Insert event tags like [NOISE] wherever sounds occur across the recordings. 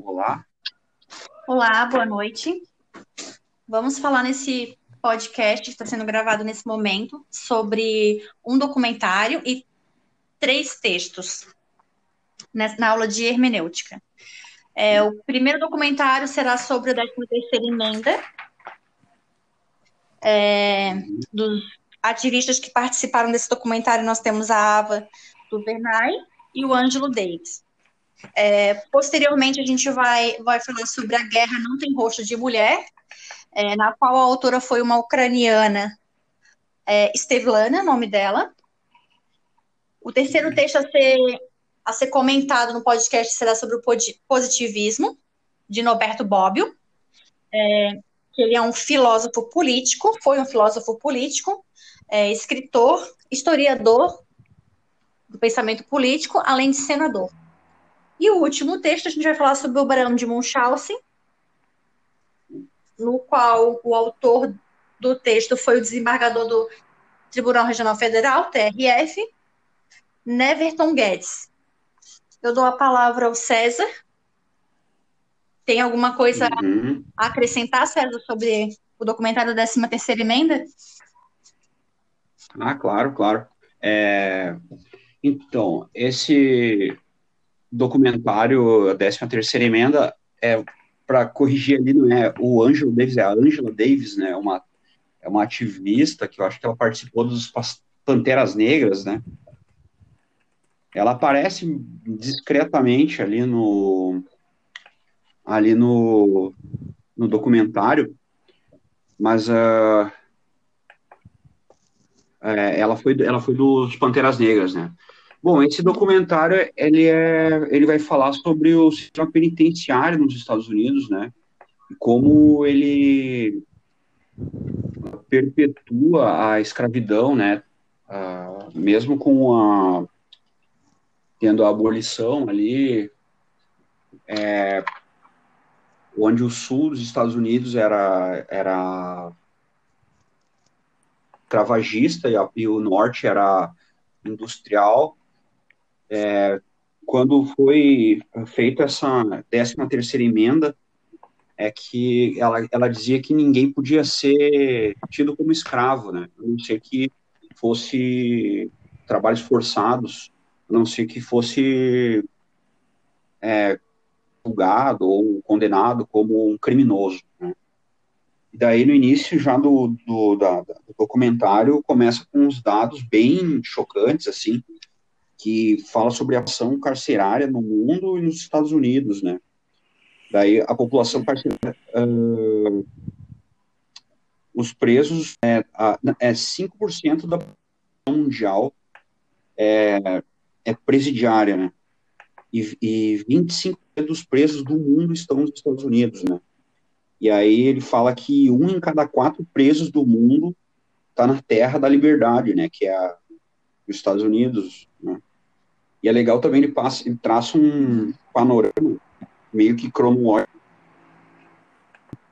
Olá. Olá, boa noite. Vamos falar nesse podcast que está sendo gravado nesse momento sobre um documentário e três textos na aula de hermenêutica. É, o primeiro documentário será sobre a 13 terceira emenda é, dos ativistas que participaram desse documentário. Nós temos a Ava Duvernay e o Ângelo Davis. É, posteriormente, a gente vai, vai falar sobre A Guerra Não Tem Rosto de Mulher, é, na qual a autora foi uma ucraniana, é, Stevlana, nome dela. O terceiro texto a ser, a ser comentado no podcast será sobre o positivismo, de Norberto Bobbio, é, que ele é um filósofo político, foi um filósofo político, é, escritor, historiador do pensamento político, além de senador. E o último texto, a gente vai falar sobre o Barão de Munchausen, no qual o autor do texto foi o desembargador do Tribunal Regional Federal, TRF, Neverton Guedes. Eu dou a palavra ao César. Tem alguma coisa uhum. a acrescentar, César, sobre o documentário da 13 terceira emenda? Ah, claro, claro. É... Então, esse documentário, a 13 terceira emenda, é para corrigir ali, não é o Angela Davis, é a Angela Davis, né, uma, é uma ativista que eu acho que ela participou dos Panteras Negras, né, ela aparece discretamente ali no ali no, no documentário, mas uh, é, ela foi ela foi dos Panteras Negras, né? Bom, esse documentário ele é, ele vai falar sobre o sistema penitenciário nos Estados Unidos, né? E como ele perpetua a escravidão, né? Uh, mesmo com a tendo a abolição ali, é, onde o sul dos Estados Unidos era era cravagista e, e o norte era industrial é, quando foi feita essa 13 terceira emenda, é que ela, ela dizia que ninguém podia ser tido como escravo, né? A não ser que fosse trabalhos forçados, a não ser que fosse é, julgado ou condenado como um criminoso. Né? E daí, no início já do, do, da, do documentário, começa com uns dados bem chocantes, assim, que fala sobre a ação carcerária no mundo e nos Estados Unidos, né? Daí a população carcerária, uh, os presos, é, é 5% da população mundial é, é presidiária, né? E, e 25% dos presos do mundo estão nos Estados Unidos, né? E aí ele fala que um em cada quatro presos do mundo está na terra da liberdade, né? Que é a, os Estados Unidos, né? E é legal também ele, passa, ele traça um panorama meio que cronológico.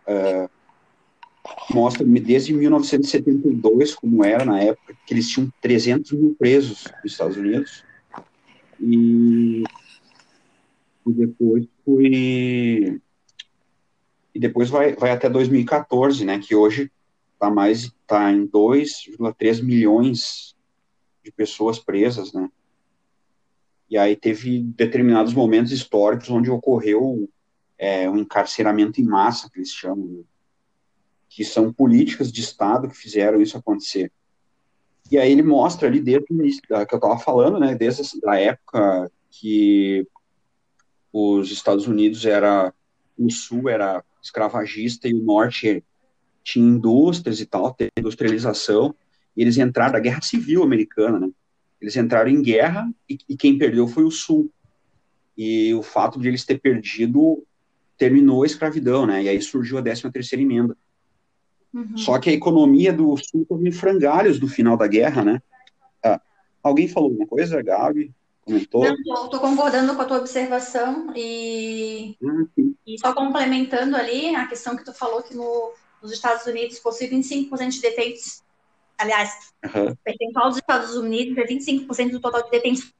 Uh, mostra desde 1972 como era na época, que eles tinham 300 mil presos nos Estados Unidos. E, e depois foi e depois vai, vai até 2014, né, que hoje está mais tá em 2,3 milhões de pessoas presas, né? E aí teve determinados momentos históricos onde ocorreu é, um encarceramento em massa, que eles chamam, né? que são políticas de Estado que fizeram isso acontecer. E aí ele mostra ali desde o início, que eu estava falando, né, desde a época que os Estados Unidos era, o Sul era escravagista e o Norte tinha indústrias e tal, industrialização, e eles entraram da Guerra Civil Americana, né, eles entraram em guerra e, e quem perdeu foi o Sul. E o fato de eles ter perdido terminou a escravidão, né? E aí surgiu a 13 terceira emenda. Uhum. Só que a economia do Sul teve em frangalhos do final da guerra, né? Ah, alguém falou alguma coisa, Gabi? Comentou? Não, estou concordando com a tua observação e, ah, e só complementando ali a questão que tu falou que no, nos Estados Unidos possui 25% de detentos Aliás, uhum. o percentual dos Estados Unidos é 25% do total de detenção.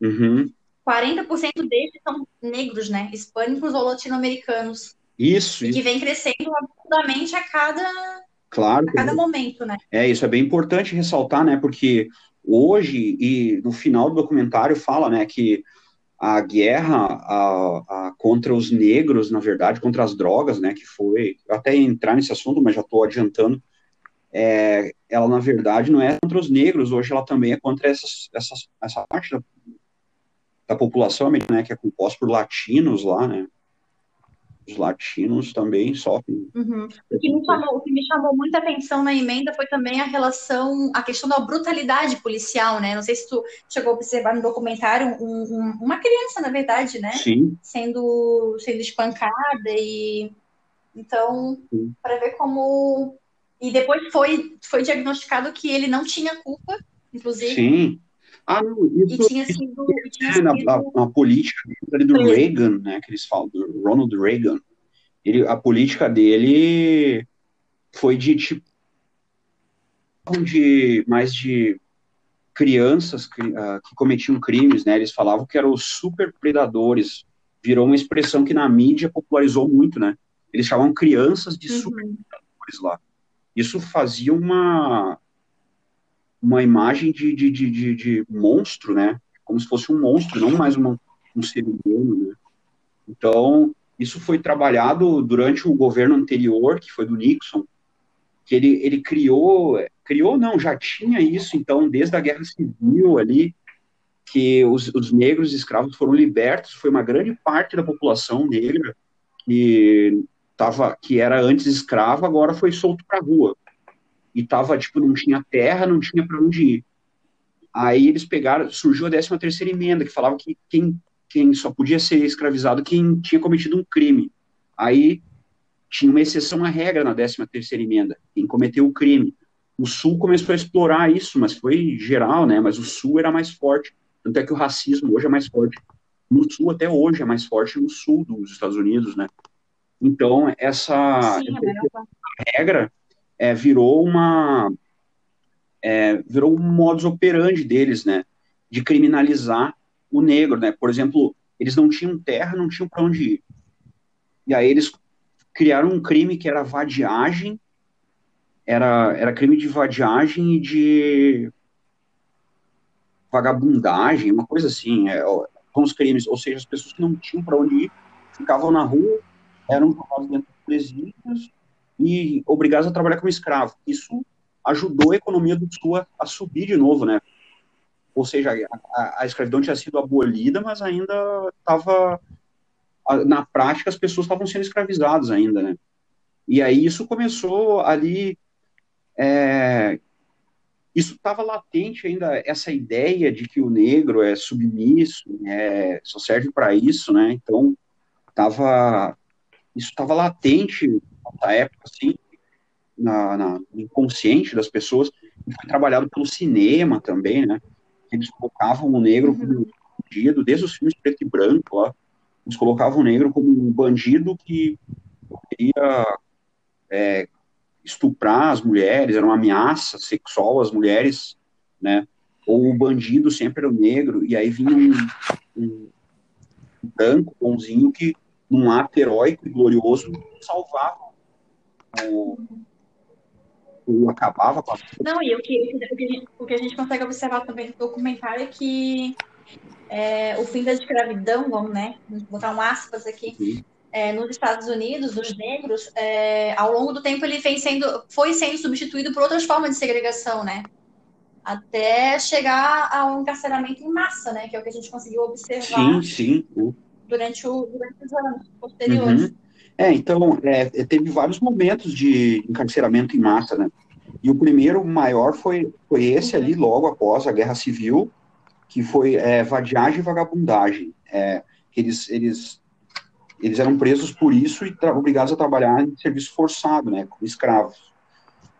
Uhum. 40% deles são negros, né? Hispânicos ou latino-americanos. Isso. Isso. que vem crescendo absurdamente a cada, claro, a cada momento, né? É, isso é bem importante ressaltar, né? Porque hoje, e no final do documentário fala, né, que a guerra a, a, contra os negros, na verdade, contra as drogas, né, que foi, até entrar nesse assunto, mas já estou adiantando, é, ela, na verdade, não é contra os negros, hoje ela também é contra essas, essas, essa parte da, da população americana, né, que é composta por latinos lá, né, os latinos também sofrem. Uhum. O, que me chamou, o que me chamou muita atenção na emenda foi também a relação, a questão da brutalidade policial, né? Não sei se tu chegou a observar no documentário um, um, uma criança, na verdade, né? Sim. Sendo, sendo espancada e então para ver como e depois foi foi diagnosticado que ele não tinha culpa, inclusive. Sim. Ah, não, isso, e tinha sido, isso, tinha sido na, política do Reagan, né, que eles falam, do Ronald Reagan, ele, a política dele foi de tipo de mais de crianças que, uh, que cometiam crimes, né? Eles falavam que eram os super predadores. Virou uma expressão que na mídia popularizou muito, né? Eles chamavam crianças de uhum. super predadores lá. Isso fazia uma uma imagem de, de, de, de, monstro, né? Como se fosse um monstro, não mais uma, um ser humano, né? Então, isso foi trabalhado durante o governo anterior, que foi do Nixon, que ele, ele criou, criou não, já tinha isso, então, desde a Guerra Civil ali, que os, os negros escravos foram libertos, foi uma grande parte da população negra que, tava, que era antes escrava, agora foi solto para rua e tava, tipo, não tinha terra, não tinha para onde ir. Aí eles pegaram, surgiu a 13 terceira emenda, que falava que quem, quem só podia ser escravizado quem tinha cometido um crime. Aí tinha uma exceção à regra na 13 terceira emenda, quem cometeu o crime. O Sul começou a explorar isso, mas foi geral, né? Mas o Sul era mais forte. Tanto é que o racismo hoje é mais forte no Sul, até hoje é mais forte no Sul dos Estados Unidos, né? Então, essa, Sim, essa regra é, virou uma é, virou um modus operandi deles, né, de criminalizar o negro, né? Por exemplo, eles não tinham terra, não tinham para onde ir. E aí eles criaram um crime que era vadiagem, era, era crime de vadiagem e de vagabundagem, uma coisa assim, é, com os crimes, ou seja, as pessoas que não tinham para onde ir, ficavam na rua, eram jogados dentro de presídios, e obrigados a trabalhar como escravo. Isso ajudou a economia do Sul a, a subir de novo, né? Ou seja, a, a, escravidão tinha sido abolida, mas ainda estava na prática as pessoas estavam sendo escravizadas ainda, né? E aí isso começou ali, é, isso estava latente ainda essa ideia de que o negro é submisso, é, só serve para isso, né? Então tava isso estava latente nessa época, assim, na, na, no inconsciente das pessoas, e foi trabalhado pelo cinema também, né? Eles colocavam o negro como um bandido, desde os filmes preto e branco, ó, eles colocavam o negro como um bandido que poderia é, estuprar as mulheres, era uma ameaça sexual às mulheres, né? Ou o bandido sempre era o negro, e aí vinha um, um branco, bonzinho, que num ato heróico e glorioso salvava o, o acabava com a... Não, e o que, o, que a gente, o que a gente consegue observar também no documentário é que é, o fim da escravidão, vamos né, botar um aspas aqui, uhum. é, nos Estados Unidos, dos negros, é, ao longo do tempo ele vem sendo, foi sendo substituído por outras formas de segregação, né? Até chegar ao encarceramento em massa, né? Que é o que a gente conseguiu observar sim, sim. Durante, o, durante os anos posteriores. Uhum. É, então, é, é, teve vários momentos de encarceramento em massa, né? E o primeiro maior foi, foi esse ali, logo após a Guerra Civil, que foi é, vadiagem e vagabundagem. É, eles, eles, eles eram presos por isso e obrigados a trabalhar em serviço forçado, né, como escravos.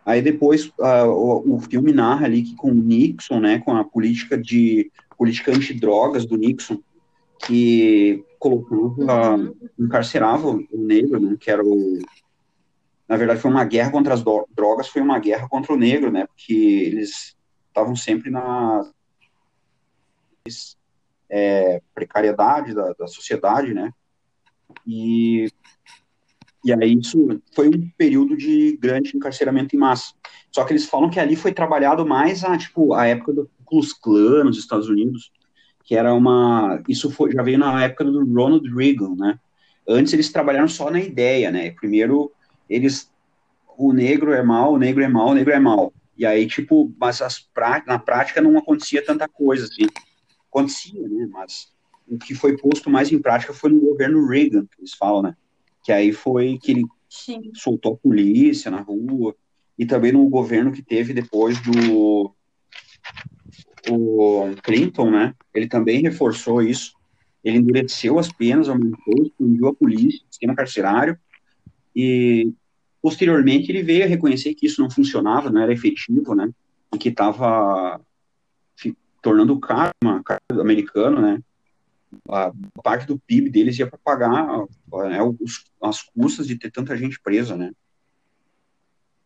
Aí depois uh, o, o, filme narra ali que com o Nixon, né, com a política de política antidrogas do Nixon, que colocava, uhum. encarcerava o negro, né, que era o... Na verdade, foi uma guerra contra as drogas, foi uma guerra contra o negro, né, porque eles estavam sempre na... é, precariedade da, da sociedade, né? E, e aí isso foi um período de grande encarceramento em massa. Só que eles falam que ali foi trabalhado mais a, tipo, a época do Klux Klan nos Estados Unidos, que era uma... Isso foi, já veio na época do Ronald Reagan, né? Antes eles trabalharam só na ideia, né? Primeiro eles... O negro é mal, o negro é mal, o negro é mal. E aí, tipo, mas as, na prática não acontecia tanta coisa, assim. Acontecia, né? Mas o que foi posto mais em prática foi no governo Reagan, que eles falam, né? Que aí foi que ele Sim. soltou a polícia na rua, e também no governo que teve depois do o Clinton, né? Ele também reforçou isso. Ele endureceu as penas, aumentou, expandiu a polícia, o sistema carcerário, e posteriormente ele veio a reconhecer que isso não funcionava, não era efetivo, né? E que estava tornando o karma americano, né? A parte do PIB deles ia para pagar né, os, as custas de ter tanta gente presa, né?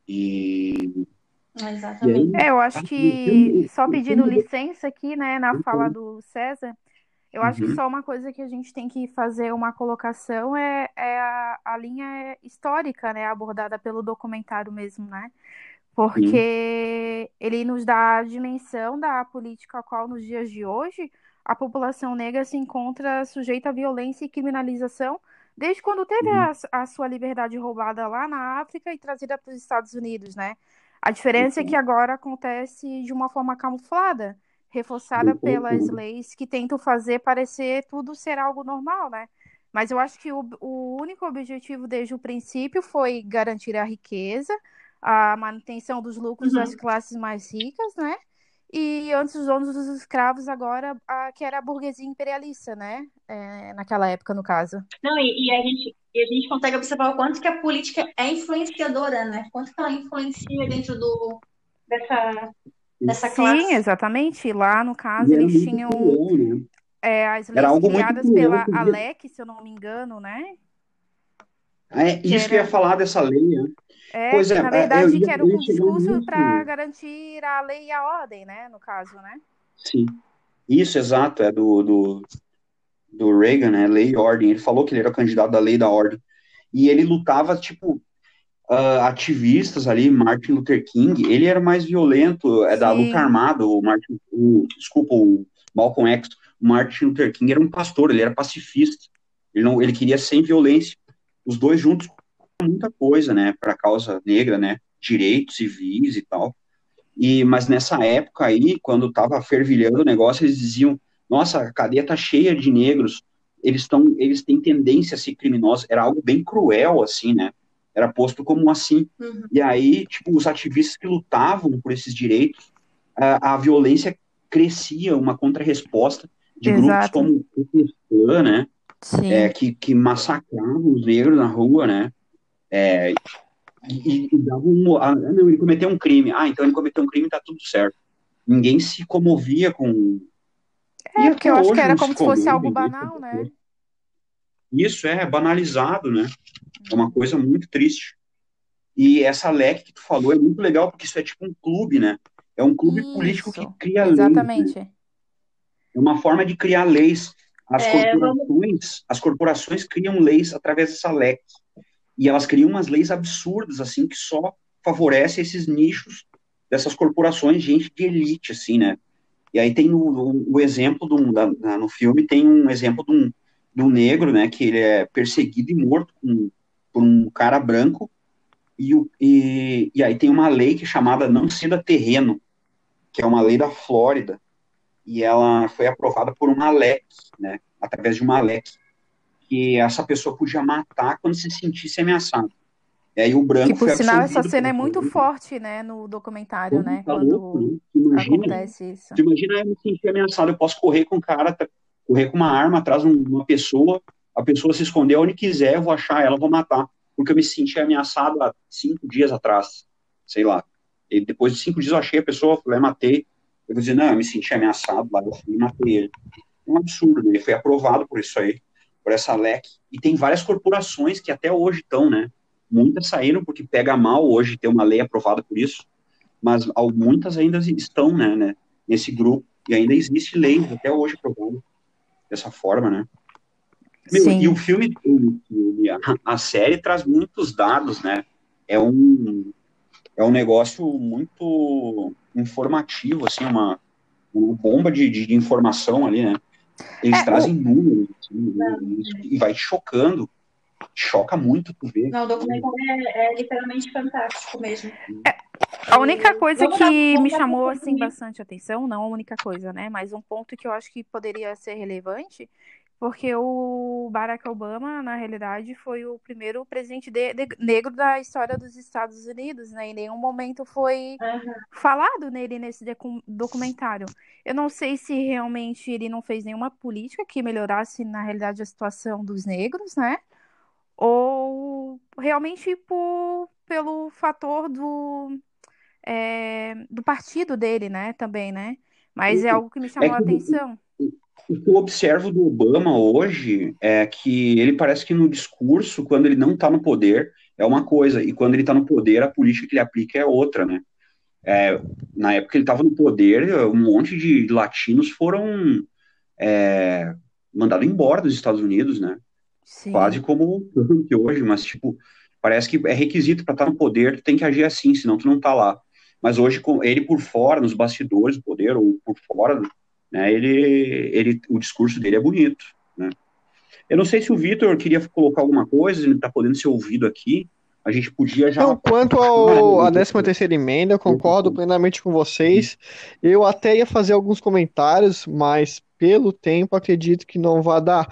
E. Exatamente. é, eu acho que, só pedindo licença aqui, né, na fala do César, eu acho que uhum. só uma coisa que a gente tem que fazer uma colocação é, é a, a linha histórica, né, abordada pelo documentário mesmo, né? Porque Sim. ele nos dá a dimensão da política a qual nos dias de hoje a população negra se encontra sujeita à violência e criminalização desde quando teve uhum. a, a, sua liberdade roubada lá na África e trazida para os Estados Unidos, né? A diferença uhum. é que agora acontece de uma forma camuflada, reforçada uhum. pelas leis que tentam fazer parecer tudo ser algo normal, né? Mas eu acho que o, o único objetivo desde o princípio foi garantir a riqueza, a manutenção dos lucros das uhum. classes mais ricas, né? E antes os donos dos escravos, agora, a, que era a burguesia imperialista, né? É, naquela época, no caso. Não, e, e, a gente, e a gente consegue observar o quanto que a política é influenciadora, né? Quanto que ela influencia dentro do, dessa, dessa classe. Sim, exatamente. Lá, no caso, eles tinham né? é, as leis criadas pela Alec, se eu não me engano, né? É, isso que, era... que eu ia falar dessa lei, né? É, pois é, na verdade, que era um discurso para garantir a lei e a ordem, né? No caso, né? Sim. Isso, exato, é do, do, do Reagan, né? Lei e ordem. Ele falou que ele era candidato da lei e da ordem. E ele lutava, tipo, uh, ativistas ali, Martin Luther King, ele era mais violento, é da luta armada, o Martin, o, desculpa, o Malcolm X, o Martin Luther King era um pastor, ele era pacifista. Ele não, ele queria sem violência. Os dois juntos muita coisa, né, para a causa negra, né, direitos civis e tal. E mas nessa época aí, quando estava fervilhando o negócio, eles diziam: "Nossa, a cadeia tá cheia de negros. Eles estão, eles têm tendência a ser criminosos". Era algo bem cruel assim, né? Era posto como assim. Uhum. E aí, tipo, os ativistas que lutavam por esses direitos, a, a violência crescia, uma contrarresposta de Exato. grupos como o né? É, que, que massacravam os negros na rua, né? É, e, e dava um, ah, não, ele cometeu um crime. Ah, então ele cometeu um crime, tá tudo certo. Ninguém se comovia com. É, porque eu acho que era como se fosse algo banal, né? Isso é banalizado, né? É uma coisa muito triste. E essa LEC que tu falou é muito legal, porque isso é tipo um clube, né? É um clube isso, político que cria leis. Exatamente. Né? É uma forma de criar leis. As, é, corporações, as corporações criam leis através dessa LEC e elas criam umas leis absurdas, assim, que só favorece esses nichos dessas corporações, gente de elite, assim, né? E aí tem o, o exemplo do, da, no filme, tem um exemplo de um, de um negro, né, que ele é perseguido e morto com, por um cara branco, e, e, e aí tem uma lei que é chamada Não Ceda Terreno, que é uma lei da Flórida, e ela foi aprovada por uma LEC, né, através de uma LEC, que essa pessoa podia matar quando se sentisse ameaçado. E aí o branco que, por sinal, essa cena é muito forte, né, no documentário, né, tá quando louco, né? imagina, acontece isso. Imagina eu me sentir ameaçado, eu posso correr com um cara, correr com uma arma atrás de uma pessoa, a pessoa se esconder onde quiser, eu vou achar ela, vou matar, porque eu me senti ameaçado há cinco dias atrás, sei lá. E depois de cinco dias eu achei a pessoa, falei, matei. Eu vou dizer, não, eu me senti ameaçado lá, eu fui matei ele. Um absurdo, ele foi aprovado por isso aí por essa LEC, e tem várias corporações que até hoje estão, né? Muitas saíram porque pega mal hoje ter uma lei aprovada por isso, mas muitas ainda estão, né, né nesse grupo, e ainda existe leis até hoje aprovadas dessa forma, né? Meu, e o filme, a, série traz muitos dados, né? É um, é um negócio muito informativo, assim, uma, uma bomba de, de informação ali, né? Eles é, trazem o... números assim, e vai chocando. Choca muito tu ver. Não, o documentário é, é literalmente fantástico mesmo. É, a única coisa que me chamou assim bastante atenção, não a única coisa, né? Mas um ponto que eu acho que poderia ser relevante porque o Barack Obama, na realidade, foi o primeiro presidente de, de, negro da história dos Estados Unidos, né? Em nenhum momento foi uhum. falado nele nesse documentário. Eu não sei se realmente ele não fez nenhuma política que melhorasse, na realidade, a situação dos negros, né? Ou realmente por, pelo fator do, é, do partido dele, né? Também, né? Mas é algo que me chamou é a atenção o que eu observo do Obama hoje é que ele parece que no discurso, quando ele não está no poder, é uma coisa, e quando ele está no poder, a política que ele aplica é outra, né? É, na época que ele estava no poder, um monte de latinos foram é, mandados embora dos Estados Unidos, né? Sim. Quase como hoje, mas, tipo, parece que é requisito para estar tá no poder, tu tem que agir assim, senão tu não tá lá. Mas hoje, com ele por fora, nos bastidores do poder, ou por fora né, ele, ele, o discurso dele é bonito. Né? Eu não sei se o Vitor queria colocar alguma coisa, ele está podendo ser ouvido aqui. A gente podia já. Então, quanto ao, à 13 terceira emenda, eu concordo plenamente com vocês. Eu até ia fazer alguns comentários, mas pelo tempo acredito que não vai dar.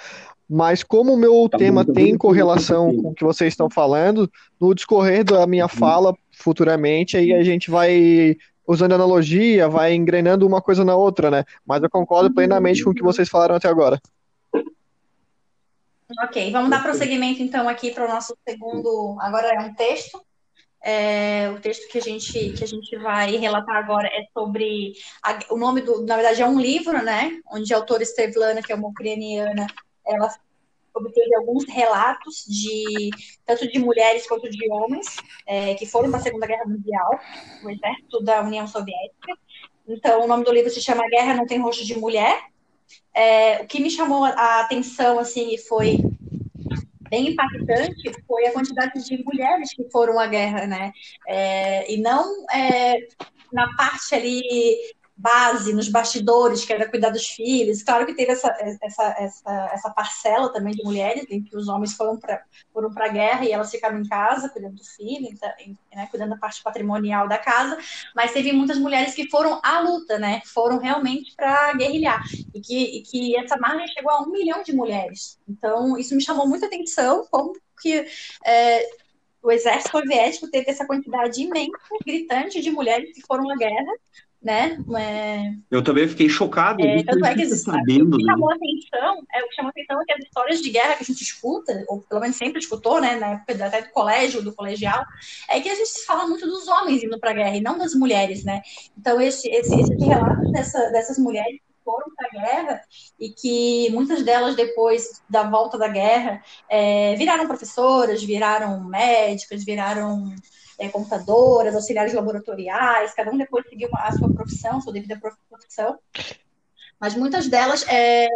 Mas como o meu tá tema bom, tem correlação com o que vocês estão falando, no discorrer da minha uhum. fala futuramente, aí a gente vai usando analogia, vai engrenando uma coisa na outra, né? Mas eu concordo plenamente com o que vocês falaram até agora. Ok, vamos dar prosseguimento então aqui para o nosso segundo. Agora é um texto. É, o texto que a gente que a gente vai relatar agora é sobre a, o nome do, na verdade é um livro, né? Onde a autora Stevlana, que é uma ucraniana, ela obteve alguns relatos de tanto de mulheres quanto de homens é, que foram para a Segunda Guerra Mundial, no exército da União Soviética. Então, o nome do livro se chama Guerra Não Tem Rosto de Mulher. É, o que me chamou a atenção, assim, e foi bem impactante foi a quantidade de mulheres que foram à guerra, né? É, e não é, na parte ali base nos bastidores, que era cuidar dos filhos. Claro que teve essa, essa, essa, essa parcela também de mulheres, em que os homens foram para foram a guerra e elas ficaram em casa cuidando do filho, então, né, cuidando da parte patrimonial da casa, mas teve muitas mulheres que foram à luta, né, foram realmente para guerrilhar, e que, e que essa margem chegou a um milhão de mulheres. Então, isso me chamou muita atenção, como que é, o exército soviético teve essa quantidade imensa, gritante de mulheres que foram à guerra, né? É... Eu também fiquei chocado. É, tanto é que sabendo, o que né? chamou né? atenção, é, o que chamou atenção é que as histórias de guerra que a gente escuta, ou pelo menos sempre escutou, né, na época até do colégio, do colegial, é que a gente fala muito dos homens indo para a guerra e não das mulheres, né? Então esse esse, esse relato dessa, dessas mulheres foram para a guerra e que muitas delas depois da volta da guerra é, viraram professoras, viraram médicas, viraram é, computadoras, auxiliares laboratoriais, cada um depois seguiu a sua profissão, sua devida profissão. Mas muitas delas é,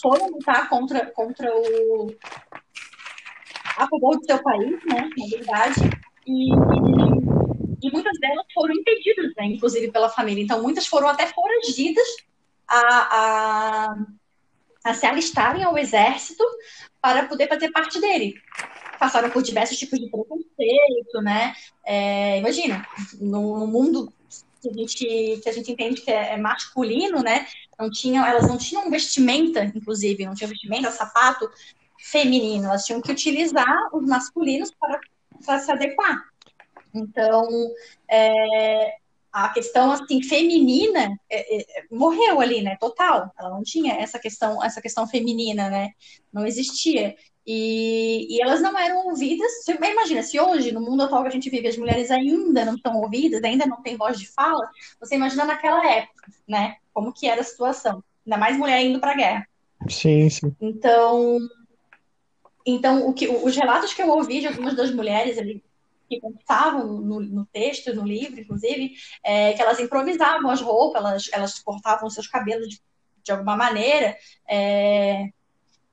foram lutar contra, contra o. a favor do seu país, né, na verdade, e, e muitas delas foram impedidas, né, inclusive pela família. Então, muitas foram até foragidas a, a, a se alistarem ao exército para poder fazer parte dele passaram por diversos tipos de preconceito, né? É, imagina, no, no, mundo que a, gente, que a gente entende que é, é masculino, né? Não tinham, elas não tinham vestimenta, inclusive, não tinham vestimenta, sapato feminino, elas tinham que utilizar os masculinos para, para se adequar. Então, é, a questão assim feminina é, é, morreu ali, né? Total. Ela não tinha essa questão, essa questão feminina, né? Não existia. E, e, elas não eram ouvidas. Você imagina, se hoje, no mundo atual que a gente vive, as mulheres ainda não estão ouvidas, ainda não têm voz de fala, você imagina naquela época, né? Como que era a situação. Ainda mais mulher indo para a guerra. Sim, sim. Então, então o que, os relatos que eu ouvi de algumas das mulheres ali, que contavam no, no, texto, no livro, inclusive, é que elas improvisavam as roupas, elas, elas cortavam seus cabelos de de alguma maneira. É,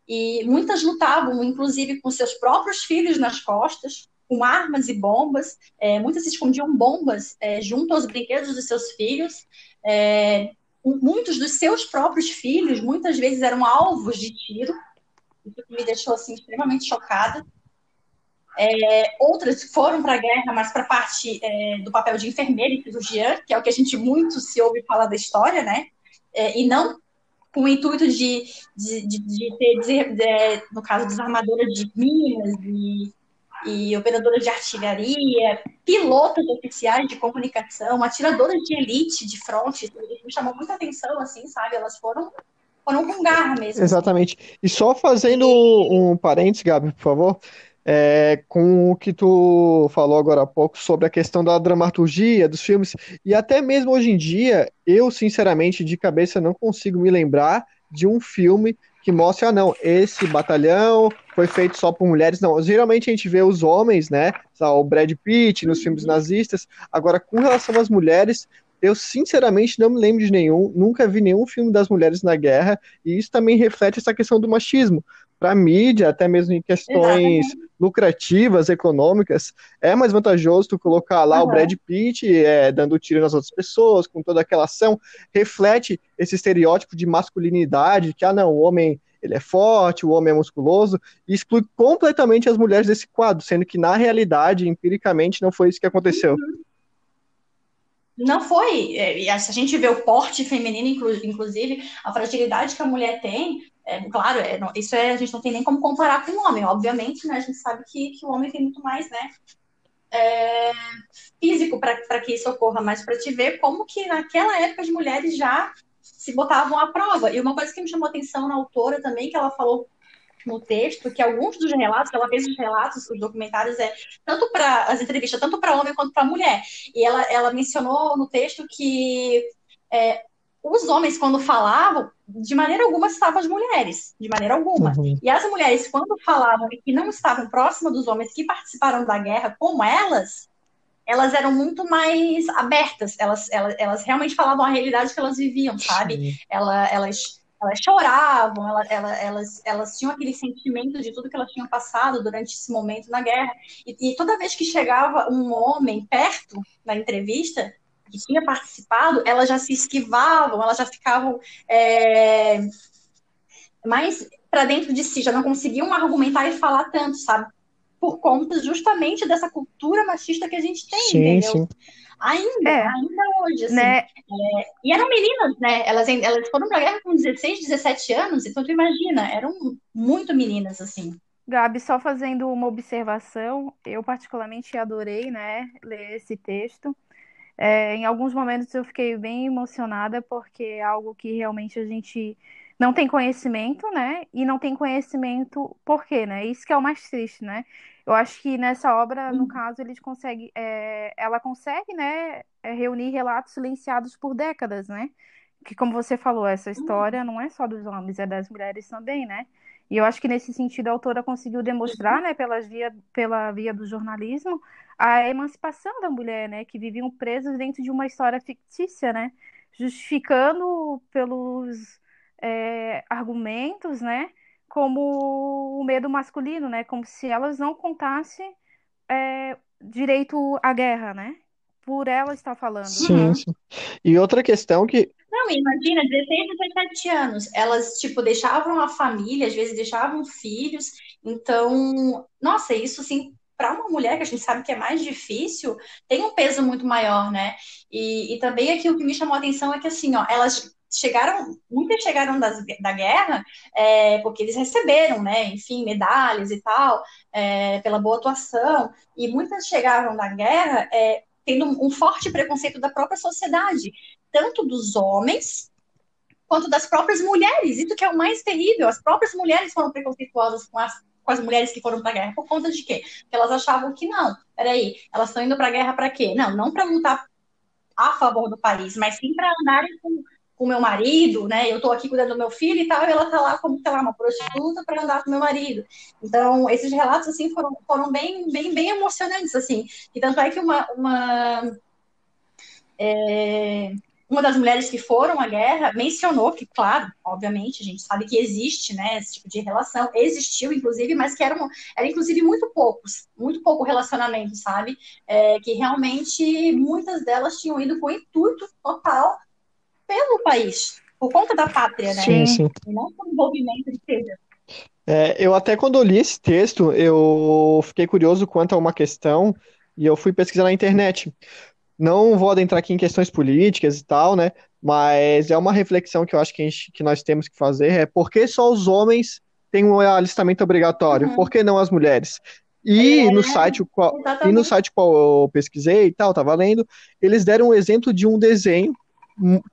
e muitas lutavam, inclusive, com seus próprios filhos nas costas, com armas e bombas. É, muitas escondiam bombas é, junto aos brinquedos dos seus filhos. É, muitos dos seus próprios filhos, muitas vezes, eram alvos de tiro. Isso me deixou assim, extremamente chocada. É, outras foram para a guerra, mas para a parte é, do papel de enfermeira e cirurgiã, que é o que a gente muito se ouve falar da história, né? É, e não com o intuito de, de, de, de ter, de, no caso, desarmadora de minas e, e operadoras de artilharia, pilotos oficiais de comunicação, atiradoras de elite de fronte, me chamou muita atenção, assim, sabe? Elas foram, foram com garra mesmo. Exatamente. E só fazendo um parênteses, Gabi, por favor, é, com o que tu falou agora há pouco sobre a questão da dramaturgia dos filmes, e até mesmo hoje em dia, eu sinceramente de cabeça não consigo me lembrar de um filme que mostre, ah não, esse batalhão foi feito só por mulheres, não, geralmente a gente vê os homens, né, o Brad Pitt nos filmes nazistas, agora com relação às mulheres, eu sinceramente não me lembro de nenhum, nunca vi nenhum filme das mulheres na guerra, e isso também reflete essa questão do machismo, para a mídia, até mesmo em questões Exatamente. lucrativas, econômicas, é mais vantajoso tu colocar lá uhum. o Brad Pitt é, dando tiro nas outras pessoas, com toda aquela ação, reflete esse estereótipo de masculinidade, que, ah, não, o homem ele é forte, o homem é musculoso, e exclui completamente as mulheres desse quadro, sendo que na realidade, empiricamente, não foi isso que aconteceu. Uhum. Não foi. É, se a gente vê o porte feminino, inclusive, a fragilidade que a mulher tem, é, claro, é, não, isso é, a gente não tem nem como comparar com o homem, obviamente, né? A gente sabe que, que o homem tem muito mais, né? É, físico para que isso ocorra, mas para te ver como que naquela época as mulheres já se botavam à prova. E uma coisa que me chamou atenção na autora também, que ela falou no texto, que alguns dos relatos, ela fez os relatos, os documentários, é tanto para as entrevistas, tanto para homem quanto para mulher. E ela, ela mencionou no texto que é, os homens, quando falavam, de maneira alguma estavam as mulheres, de maneira alguma. Uhum. E as mulheres, quando falavam que não estavam próximas dos homens que participaram da guerra, como elas, elas eram muito mais abertas, elas, elas, elas realmente falavam a realidade que elas viviam, sabe? Ela, elas, elas choravam, ela, ela, elas, elas tinham aquele sentimento de tudo que elas tinham passado durante esse momento na guerra. E, e toda vez que chegava um homem perto na entrevista, que tinha participado, elas já se esquivavam, elas já ficavam é, mais para dentro de si, já não conseguiam argumentar e falar tanto, sabe? Por conta justamente dessa cultura machista que a gente tem, sim, entendeu? Sim. Ainda, é, ainda hoje, assim. Né? É, e eram meninas, né? Elas, elas foram pra guerra com 16, 17 anos, então tu imagina, eram muito meninas, assim. Gabi, só fazendo uma observação, eu particularmente adorei, né, ler esse texto. É, em alguns momentos eu fiquei bem emocionada, porque é algo que realmente a gente não tem conhecimento, né? E não tem conhecimento por quê, né? Isso que é o mais triste, né? Eu acho que nessa obra, no caso, ele consegue, é, ela consegue, né, é, reunir relatos silenciados por décadas, né? Que, como você falou, essa história não é só dos homens, é das mulheres também, né? E eu acho que nesse sentido a autora conseguiu demonstrar, uhum. né, pela via, pela via do jornalismo, a emancipação da mulher, né, que viviam presas dentro de uma história fictícia, né, justificando pelos é, argumentos, né, como o medo masculino, né, como se elas não contassem é, direito à guerra, né, por ela estar falando. Sim, né? sim. E outra questão que não, imagina, 16, 17 anos. Elas, tipo, deixavam a família, às vezes deixavam filhos. Então, nossa, isso, assim, para uma mulher, que a gente sabe que é mais difícil, tem um peso muito maior, né? E, e também aqui o que me chamou a atenção é que, assim, ó, elas chegaram, muitas chegaram das, da guerra é, porque eles receberam, né, enfim, medalhas e tal, é, pela boa atuação, e muitas chegaram da guerra é, tendo um, forte preconceito da própria sociedade tanto dos homens quanto das próprias mulheres. Isso que é o mais terrível. As próprias mulheres foram preconceituosas com as, com as mulheres que foram para a guerra. Por conta de quê? Porque elas achavam que não. Peraí, elas estão indo para a guerra para quê? Não, não para lutar a favor do país, mas sim para andarem com o meu marido, né? Eu estou aqui cuidando do meu filho e tal, e ela está lá como, sei lá, uma prostituta para andar com meu marido. Então, esses relatos, assim, foram, foram bem, bem, bem emocionantes, assim. E tanto é que uma, uma é, uma das mulheres que foram à guerra mencionou que, claro, obviamente, a gente sabe que existe, né, esse tipo de relação, existiu, inclusive, mas que eram, era, inclusive, muito poucos, muito pouco relacionamento, sabe? É, que realmente muitas delas tinham ido com intuito total pelo país, por conta da pátria, né? Sim, sim. E não por envolvimento de seja. É, eu até quando eu li esse texto, eu fiquei curioso quanto a uma questão e eu fui pesquisar na internet. Não vou adentrar aqui em questões políticas e tal, né? Mas é uma reflexão que eu acho que, gente, que nós temos que fazer, é por que só os homens têm um alistamento obrigatório? Uhum. Por que não as mulheres? E É, no site qual, e no site qual eu pesquisei e tal, tava lendo, eles deram um exemplo de um desenho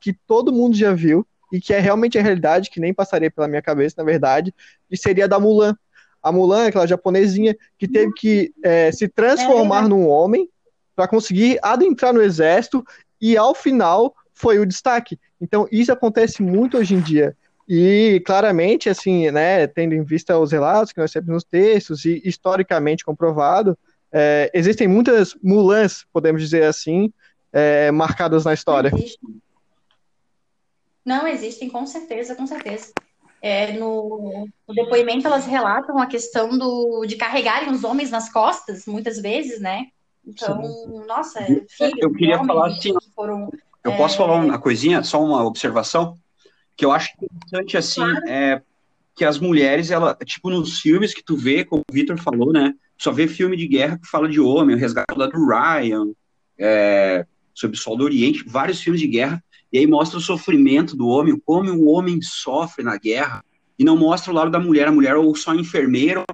que todo mundo já viu e que é realmente a realidade, que nem passaria pela minha cabeça, na verdade, e seria da Mulan. A Mulan, aquela japonesinha que teve que é, se transformar É. num homem para conseguir adentrar no exército e ao final foi o destaque. Então isso acontece muito hoje em dia. E claramente, assim, né, tendo em vista os relatos que nós temos nos textos e historicamente comprovado, é, existem muitas Mulans, podemos dizer assim, é, marcadas na história. Existem. Não existem, com certeza, com certeza. É, no, no depoimento, elas relatam a questão do, de carregarem os homens nas costas, muitas vezes, né? Então, nossa, filhos, eu queria falar assim, foram. Eu É. posso falar uma coisinha, só uma observação, que eu acho interessante, assim, é que as mulheres, ela, tipo, nos filmes que tu vê, como o Victor falou, né, só vê filme de guerra que fala de homem, o resgate do Ryan, é, sobre o Sol do Oriente, vários filmes de guerra, e aí mostra o sofrimento do homem, como o homem sofre na guerra, e não mostra o lado da mulher, a mulher ou só enfermeira,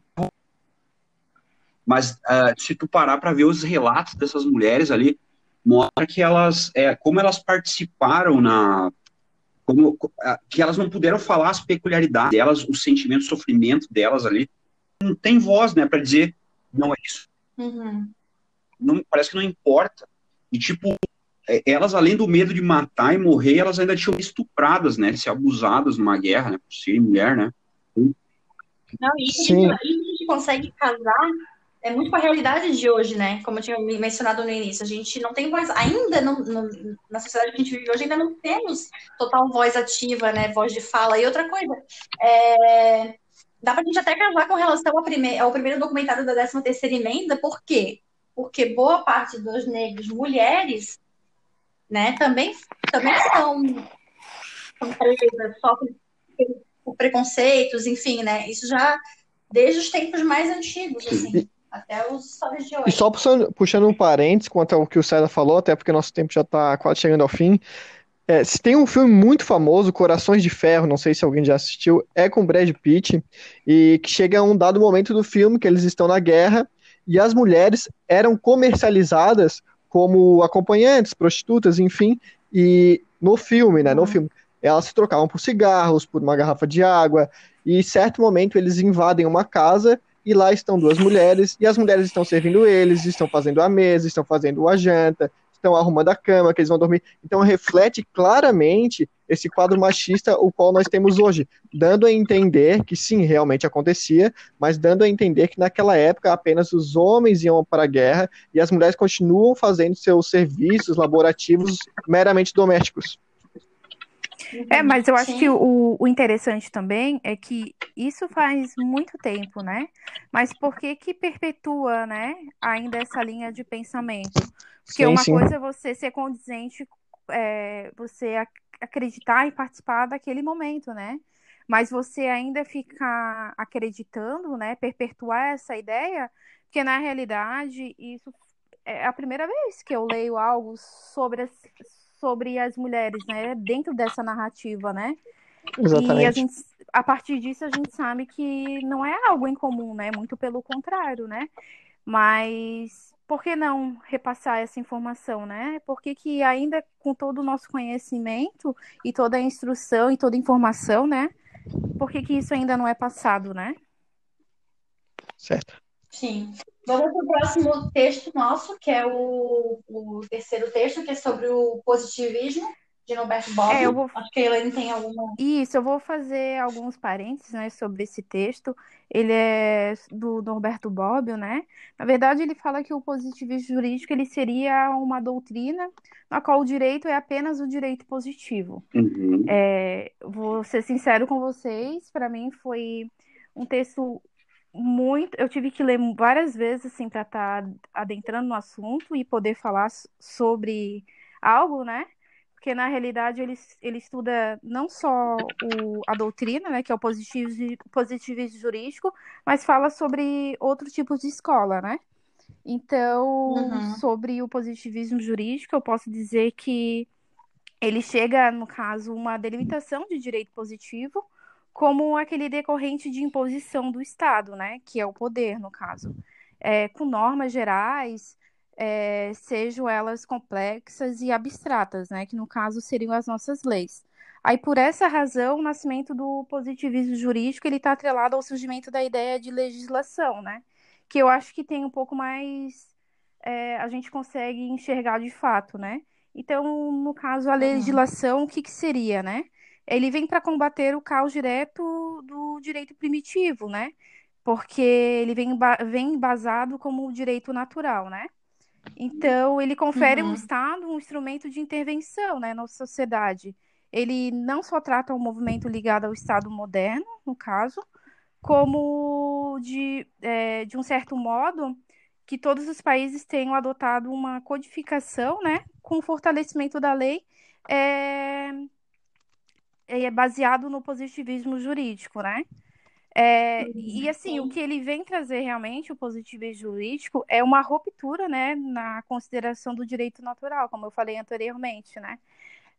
mas ah, se tu parar para ver os relatos dessas mulheres ali, mostra que elas, é, como elas participaram na, como ah, que elas não puderam falar as peculiaridades delas, o sentimento, o sofrimento delas ali, não tem voz, né, para dizer não é isso, Uhum. não parece que não importa. E tipo, elas além do medo de matar e morrer, elas ainda tinham estupradas, né, ser abusadas numa guerra, né, por ser mulher, né? Não, e isso, Sim. a gente- consegue casar é muito com a realidade de hoje, né? Como eu tinha me- mencionado no início, a gente não tem voz, ainda não- não- na sociedade que a gente vive hoje, ainda não temos total voz ativa, né? Voz de fala. E outra coisa, é, dá pra gente até casar com relação ao, prime ao primeiro documentário da 13ª emenda, por quê? Porque boa parte dos negros mulheres, né, também, também são, são presas, sofrem por preconceitos, enfim, né? Isso já desde os tempos mais antigos, assim, até os histórias de E hoje. só puxando, puxando um parênteses quanto ao que o César falou, até porque nosso tempo já está quase chegando ao fim. É, se tem um filme muito famoso, Corações de Ferro, não sei se alguém já assistiu, é com Brad Pitt, e que chega a um dado momento do filme que eles estão na guerra e as mulheres eram comercializadas como acompanhantes, prostitutas, enfim, e no filme, né, no Uhum. filme, elas se trocavam por cigarros, por uma garrafa de água, e em certo momento eles invadem uma casa e lá estão duas mulheres, e as mulheres estão servindo eles, estão fazendo a mesa, estão fazendo a janta, estão arrumando a cama, que eles vão dormir. Então reflete claramente esse quadro machista o qual nós temos hoje, dando a entender que sim, realmente acontecia, mas dando a entender que naquela época apenas os homens iam para a guerra e as mulheres continuam fazendo seus serviços laborativos meramente domésticos. É, mas eu acho Sim. que o, o interessante também é que isso faz muito tempo, né? Mas por que que perpetua, né, ainda essa linha de pensamento? Porque Sim, uma sim. coisa é você ser condizente, é, você acreditar e participar daquele momento, né? Mas você ainda ficar acreditando, né, perpetuar essa ideia, porque na realidade isso é a primeira vez que eu leio algo sobre as, sobre as mulheres, né, dentro dessa narrativa, né? E a Exatamente. gente, a partir disso, a gente sabe que não é algo incomum, né? Muito pelo contrário, né? Mas por que não repassar essa informação, né? Por que que ainda com todo o nosso conhecimento e toda a instrução e toda a informação, né? Por que que isso ainda não é passado, né? Certo. Sim. Vamos para o próximo texto nosso, que é o, o terceiro texto, que é sobre o positivismo. De Norberto Bobbio. É, eu vou... Acho que a Elaine tem alguma. Isso, eu vou fazer alguns parênteses né, sobre esse texto. Ele é do Norberto Bobbio, né? Na verdade, ele fala que o positivismo jurídico ele seria uma doutrina na qual o direito é apenas o direito positivo. Uhum. É, vou ser sincero com vocês, para mim foi um texto muito. Eu tive que ler várias vezes assim para estar tá adentrando no assunto e poder falar sobre algo, né? Porque na realidade ele, ele estuda não só o, a doutrina, né, que é o positivismo, positivismo jurídico, mas fala sobre outros tipos de escola, né? Então, uhum. sobre o positivismo jurídico, eu posso dizer que ele chega, no caso, uma delimitação de direito positivo como aquele decorrente de imposição do Estado, né, que é o poder, no caso, é, com normas gerais, é, sejam elas complexas e abstratas, né? Que no caso seriam as nossas leis. Aí, por essa razão, o nascimento do positivismo jurídico ele está atrelado ao surgimento da ideia de legislação, né? Que eu acho que tem um pouco mais é, a gente consegue enxergar de fato, né? Então, no caso, a legislação, o que, que seria, né? Ele vem para combater o caos direto do direito primitivo, né? Porque ele vem, vem embasado como direito natural, né? Então, ele confere uhum. ao Estado um instrumento de intervenção né, na sociedade. Ele não só trata um movimento ligado ao Estado moderno, no caso, como de, é, de um certo modo que todos os países tenham adotado uma codificação, né, com o fortalecimento da lei, é, é baseado no positivismo jurídico, né? É, e assim, o que ele vem trazer realmente, o positivismo jurídico, é uma ruptura né, na consideração do direito natural, como eu falei anteriormente, né?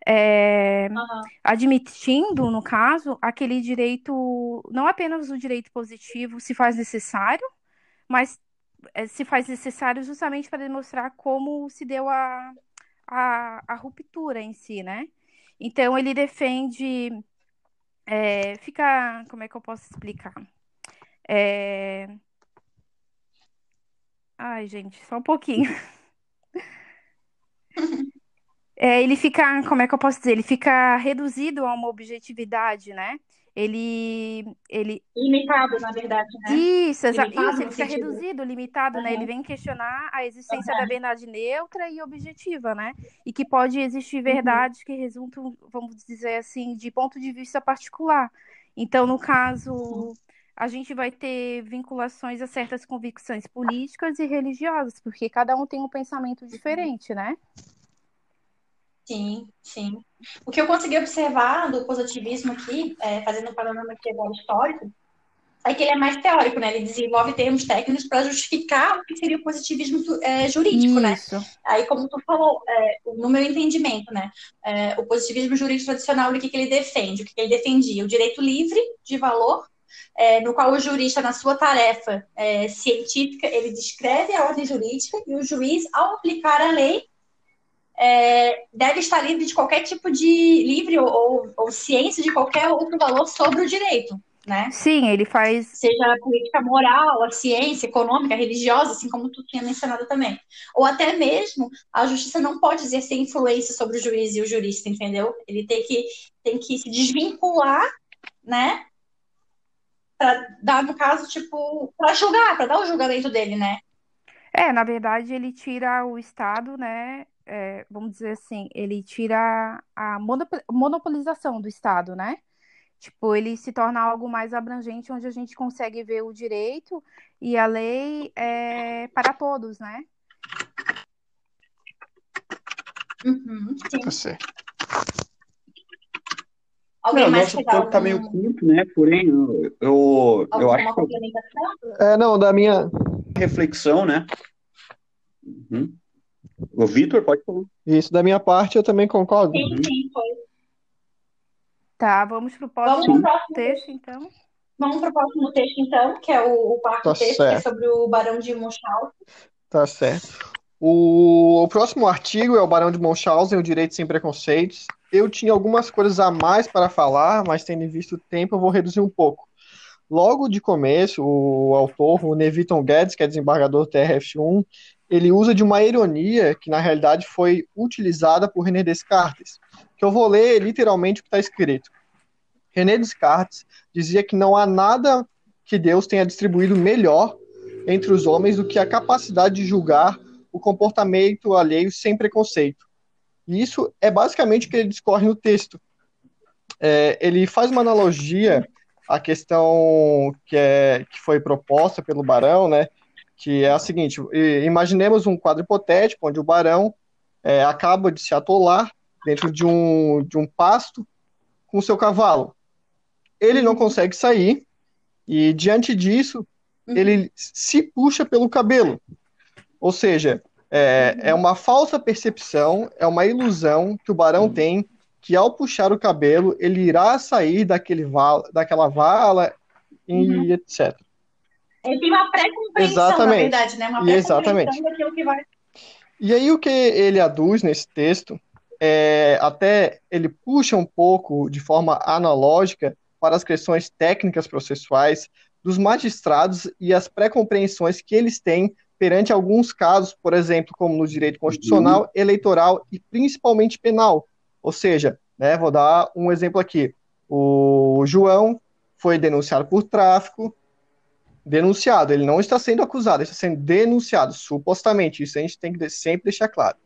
É, uhum. Admitindo, no caso, aquele direito, não apenas o direito positivo se faz necessário, mas é, se faz necessário justamente para demonstrar como se deu a, a, a ruptura em si, né? Então, ele defende é, fica. Como é que eu posso explicar? É... Ai, gente, só um pouquinho. [LAUGHS] É, ele fica, como é que eu posso dizer? Ele fica reduzido a uma objetividade, né? Ele, ele... Limitado, na verdade, né? Isso, exa... Isso ele fica sentido. reduzido, limitado, uhum. né? Ele vem questionar a existência uhum. da verdade neutra e objetiva, né? E que pode existir uhum. verdades uhum. que resultam, vamos dizer assim, de ponto de vista particular. Então, no caso, a gente vai ter vinculações a certas convicções políticas e religiosas, porque cada um tem um pensamento diferente, né? Sim, sim. O que eu consegui observar do positivismo aqui, é, fazendo um panorama aqui agora histórico, é que ele é mais teórico, né? Ele desenvolve termos técnicos para justificar o que seria o positivismo é, jurídico, né? Isso. né? Aí, como tu falou, é, no meu entendimento, né? É, o positivismo jurídico tradicional, o que, que ele defende? O que, que ele defendia? O direito livre de valor, é, no qual o jurista, na sua tarefa é, científica, ele descreve a ordem jurídica e o juiz, ao aplicar a lei, é, deve estar livre de qualquer tipo de livre ou, ou, ou, ciência de qualquer outro valor sobre o direito, né? Sim, ele faz. Seja a política moral, a ciência, econômica, religiosa, assim como tu tinha mencionado também. Ou até mesmo a justiça não pode exercer influência sobre o juiz e o jurista, entendeu? Ele tem que, tem que se desvincular, né? Para dar, no caso, tipo, para julgar, para dar o julgamento dele, né? É, na verdade, ele tira o Estado, né, é, vamos dizer assim, ele tira a monopolização do Estado, né? Tipo, ele se torna algo mais abrangente, onde a gente consegue ver o direito e a lei é, para todos, né? Uhum, sim. Tá. Alguém não, mais nosso tempo tá meio curto, né? Porém, eu, eu, eu acho que... É, não, da minha... Reflexão, né? Uhum. O Vitor, pode falar. Isso, da minha parte, eu também concordo. Sim, sim, foi. Tá, vamos pro próximo, vamos pro próximo texto, então. Vamos pro próximo texto, então, que é o, o quarto tá texto, certo. que é sobre o Barão de Munchausen. Tá certo. O, o próximo artigo é o Barão de Munchausen, o Direito Sem Preconceitos. Eu tinha algumas coisas a mais para falar, mas tendo visto o tempo, eu vou reduzir um pouco. Logo de começo, o autor, o Neviton Guedes, que é desembargador TRF1, ele usa de uma ironia que na realidade foi utilizada por René Descartes, que eu vou ler literalmente o que está escrito. René Descartes dizia que não há nada que Deus tenha distribuído melhor entre os homens do que a capacidade de julgar o comportamento alheio sem preconceito. E isso é basicamente o que ele discorre no texto. É, ele faz uma analogia à questão que, é, que foi proposta pelo Barão, né, que é a seguinte: imaginemos um quadro hipotético onde o Barão é, acaba de se atolar dentro de um, de um pasto com seu cavalo. Ele não consegue sair, e diante disso, uhum. ele se puxa pelo cabelo. Ou seja, é, é uma falsa percepção, é uma ilusão que o barão tem que ao puxar o cabelo, ele irá sair daquele vala, daquela vala e uhum. etc. Ele tem uma pré-compreensão, na verdade, né? Uma pré-compreensão daquilo que vai... E aí o que ele aduz nesse texto é, até ele puxa um pouco de forma analógica para as questões técnicas processuais dos magistrados e as pré-compreensões que eles têm perante alguns casos, por exemplo, como no direito constitucional, uhum. eleitoral e principalmente penal. Ou seja, né, vou dar um exemplo aqui. O João foi denunciado por tráfico, denunciado, ele não está sendo acusado, ele está sendo denunciado, supostamente, isso a gente tem que sempre deixar claro.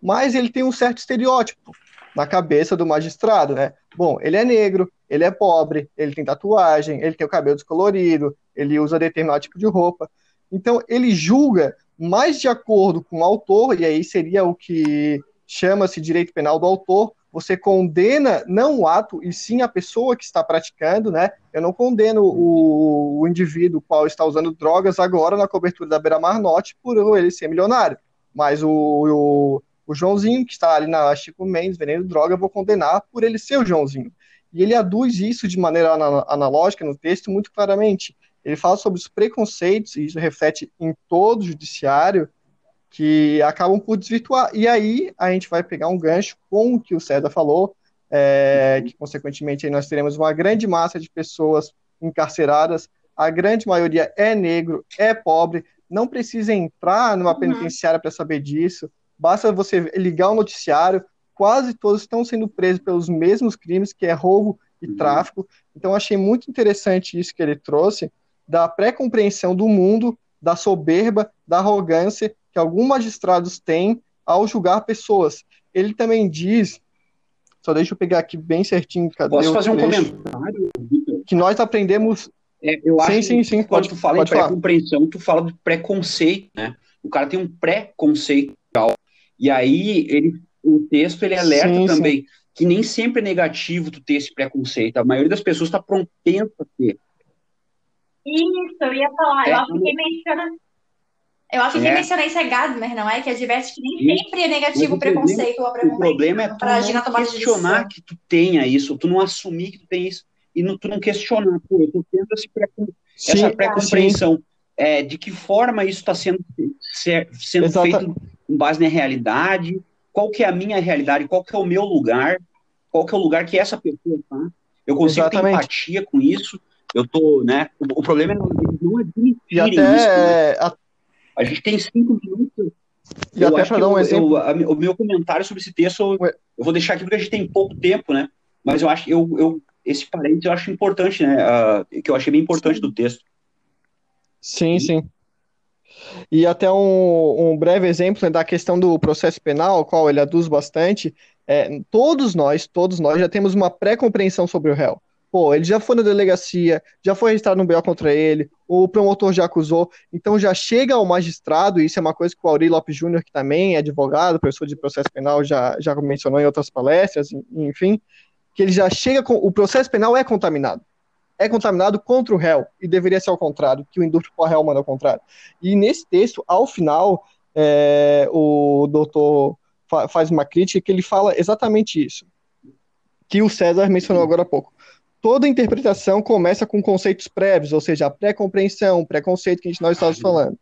Mas ele tem um certo estereótipo na cabeça do magistrado, né? Bom, ele é negro, ele é pobre, ele tem tatuagem, ele tem o cabelo descolorido, ele usa determinado tipo de roupa. Então, ele julga mais de acordo com o autor, e aí seria o que chama-se direito penal do autor, você condena não o ato, e sim a pessoa que está praticando, né? Eu não condeno o, o indivíduo qual está usando drogas agora na cobertura da Beira-Mar Norte por ele ser milionário. Mas o, o, o, Joãozinho, que está ali na Chico Mendes vendendo droga, eu vou condenar por ele ser o Joãozinho. E ele aduz isso de maneira analógica no texto muito claramente. Ele fala sobre os preconceitos, e isso reflete em todo o judiciário, que acabam por desvirtuar. E aí a gente vai pegar um gancho com o que o César falou, é, que consequentemente nós teremos uma grande massa de pessoas encarceradas, a grande maioria é negro, é pobre, não precisa entrar numa uhum. penitenciária para saber disso, basta você ligar o noticiário, quase todos estão sendo presos pelos mesmos crimes, que é roubo e uhum. tráfico. Então achei muito interessante isso que ele trouxe, da pré-compreensão do mundo, da soberba, da arrogância que alguns magistrados têm ao julgar pessoas. Ele também diz, só deixa eu pegar aqui bem certinho, cadê Posso fazer um comentário? Que nós aprendemos... É, eu sim, acho sim, sim, que quando tu fala em pré-compreensão, tu fala de preconceito, né? O cara tem um pré-conceito e aí ele, o texto ele alerta sim, também sim. que nem sempre é negativo tu ter esse preconceito. A maioria das pessoas está propensa a ter. Isso, eu ia falar. É, eu acho que quem menciona. Eu acho que é. menciona isso é Gardner, não é? Que adverte que nem sempre é negativo o preconceito ou a O problema é tu não questionar que tu tenha isso, tu não assumir que tu tem isso, e não, tu não questionar, pô, eu tô tendo esse pré essa pré-compreensão. É, de que forma isso está sendo, ser, sendo feito com base na realidade, qual que é a minha realidade, qual que é o meu lugar, qual que é o lugar que essa pessoa está. Eu consigo Exatamente. ter empatia com isso, eu tô, né? O, o problema é não, não admitirem isso. Né? A... a... gente tem cinco minutos. E eu até para dar um exemplo. Eu, o meu comentário sobre esse texto, eu, eu, vou deixar aqui porque a gente tem pouco tempo, né? Mas eu acho, eu, eu esse parênteses eu acho importante, né? Uh, que eu achei bem importante sim. do texto. Sim, sim. E até um, um breve exemplo né, da questão do processo penal, ao qual ele aduz bastante, é, todos nós, todos nós já temos uma pré-compreensão sobre o réu. Pô, ele já foi na delegacia, já foi registrado um BO contra ele, o promotor já acusou, então já chega ao magistrado, e isso é uma coisa que o Auri Lopes Júnior, que também é advogado, professor de processo penal, já, já mencionou em outras palestras, enfim, que ele já chega com. O processo penal é contaminado. É contaminado contra o réu, e deveria ser ao contrário, que o indústrio por réu manda ao contrário. E nesse texto, ao final, é, o doutor fa faz uma crítica que ele fala exatamente isso, que o César mencionou agora há pouco toda interpretação começa com conceitos prévios, ou seja, a pré-compreensão, preconceito que nós estávamos falando.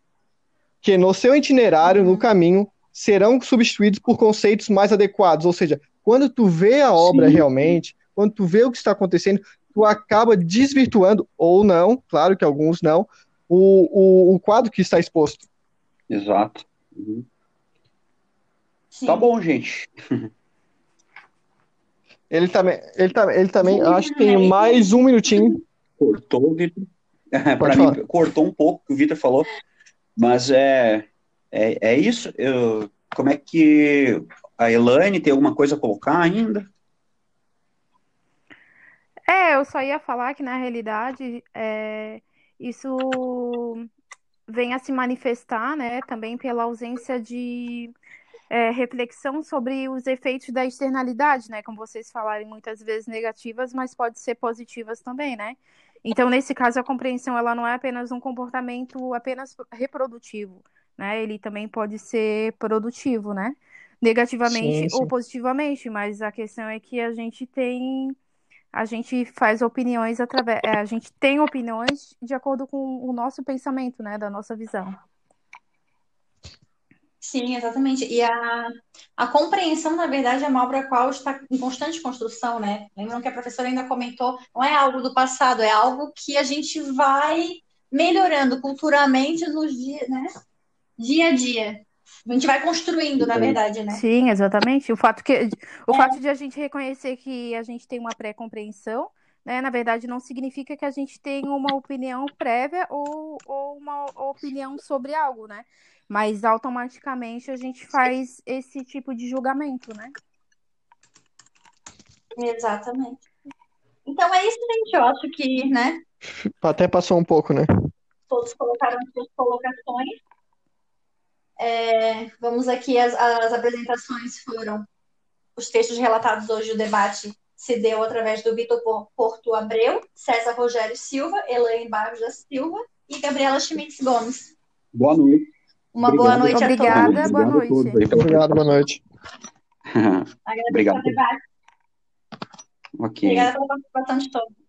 Que no seu itinerário, no caminho, serão substituídos por conceitos mais adequados, ou seja, quando tu vê a obra Sim. realmente, quando tu vê o que está acontecendo, tu acaba desvirtuando, ou não, claro que alguns não, o, o, o quadro que está exposto. Exato. Uhum. Tá bom, gente. [LAUGHS] Ele também, ele, também, ele também acho que tem mais um minutinho. Cortou, Vitor. [LAUGHS] Para mim, cortou um pouco o que o Vitor falou. Mas é, é, é isso. Eu, como é que a Elaine tem alguma coisa a colocar ainda? É, eu só ia falar que na realidade é, isso vem a se manifestar, né, também pela ausência de é, reflexão sobre os efeitos da externalidade, né, como vocês falarem muitas vezes negativas, mas pode ser positivas também, né? Então, nesse caso, a compreensão ela não é apenas um comportamento apenas reprodutivo, né? Ele também pode ser produtivo, né? Negativamente sim, sim. ou positivamente, mas a questão é que a gente tem a gente faz opiniões através, a gente tem opiniões de acordo com o nosso pensamento, né, da nossa visão. Sim, exatamente. E a, a compreensão, na verdade, é uma obra qual está em constante construção, né? Lembram que a professora ainda comentou, não é algo do passado, é algo que a gente vai melhorando culturalmente nos dias, né? Dia a dia. A gente vai construindo, na verdade, né? Sim, exatamente. O fato, que, o é. fato de a gente reconhecer que a gente tem uma pré-compreensão, né, na verdade, não significa que a gente tenha uma opinião prévia ou, ou uma opinião sobre algo, né? Mas automaticamente a gente faz esse tipo de julgamento, né? Exatamente. Então é isso, gente. Eu acho que, né? Até passou um pouco, né? Todos colocaram suas colocações. É, vamos aqui, as, as apresentações foram os textos relatados hoje, o debate se deu através do Vitor Porto Abreu, César Rogério Silva, Elaine Barros da Silva e Gabriela Schmitz Gomes. Boa noite. Uma Obrigado. boa noite [LAUGHS] Obrigada, a todos. Boa noite. Obrigado, boa noite. Obrigado. Ok. Obrigada pela participação de todos.